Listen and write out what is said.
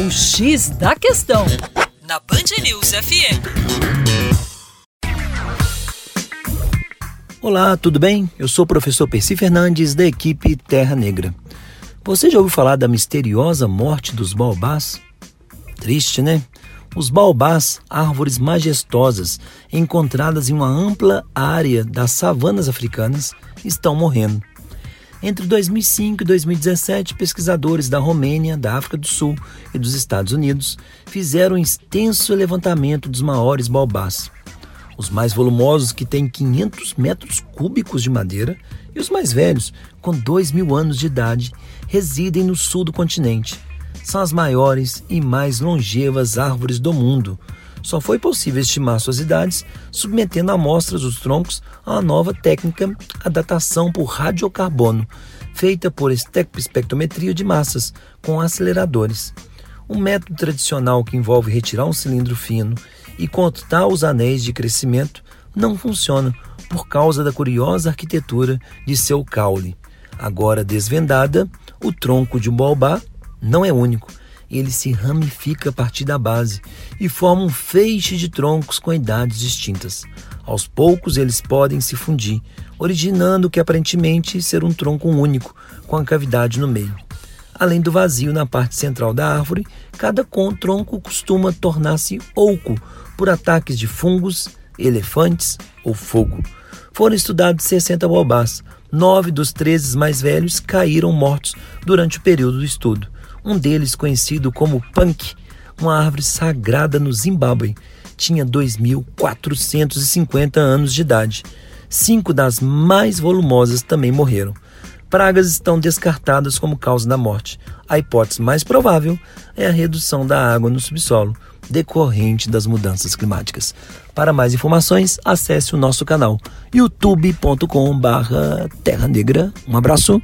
O X da Questão, na Band News FM. Olá, tudo bem? Eu sou o professor Percy Fernandes, da equipe Terra Negra. Você já ouviu falar da misteriosa morte dos baobás? Triste, né? Os baobás, árvores majestosas encontradas em uma ampla área das savanas africanas, estão morrendo. Entre 2005 e 2017, pesquisadores da Romênia, da África do Sul e dos Estados Unidos fizeram um extenso levantamento dos maiores baobás. Os mais volumosos, que têm 500 metros cúbicos de madeira, e os mais velhos, com 2 mil anos de idade, residem no sul do continente são as maiores e mais longevas árvores do mundo. Só foi possível estimar suas idades submetendo amostras dos troncos uma nova técnica, a datação por radiocarbono, feita por espectrometria de massas com aceleradores. Um método tradicional que envolve retirar um cilindro fino e contar os anéis de crescimento não funciona por causa da curiosa arquitetura de seu caule. Agora desvendada, o tronco de um baobá não é único. Ele se ramifica a partir da base e forma um feixe de troncos com idades distintas. Aos poucos, eles podem se fundir, originando o que aparentemente ser um tronco único, com a cavidade no meio. Além do vazio na parte central da árvore, cada tronco costuma tornar-se oco por ataques de fungos, elefantes ou fogo. Foram estudados 60 bobás. Nove dos 13 mais velhos caíram mortos durante o período do estudo um deles, conhecido como Punk, uma árvore sagrada no Zimbábue, tinha 2.450 anos de idade. Cinco das mais volumosas também morreram. Pragas estão descartadas como causa da morte. A hipótese mais provável é a redução da água no subsolo, decorrente das mudanças climáticas. Para mais informações, acesse o nosso canal youtube.com/terra negra. Um abraço.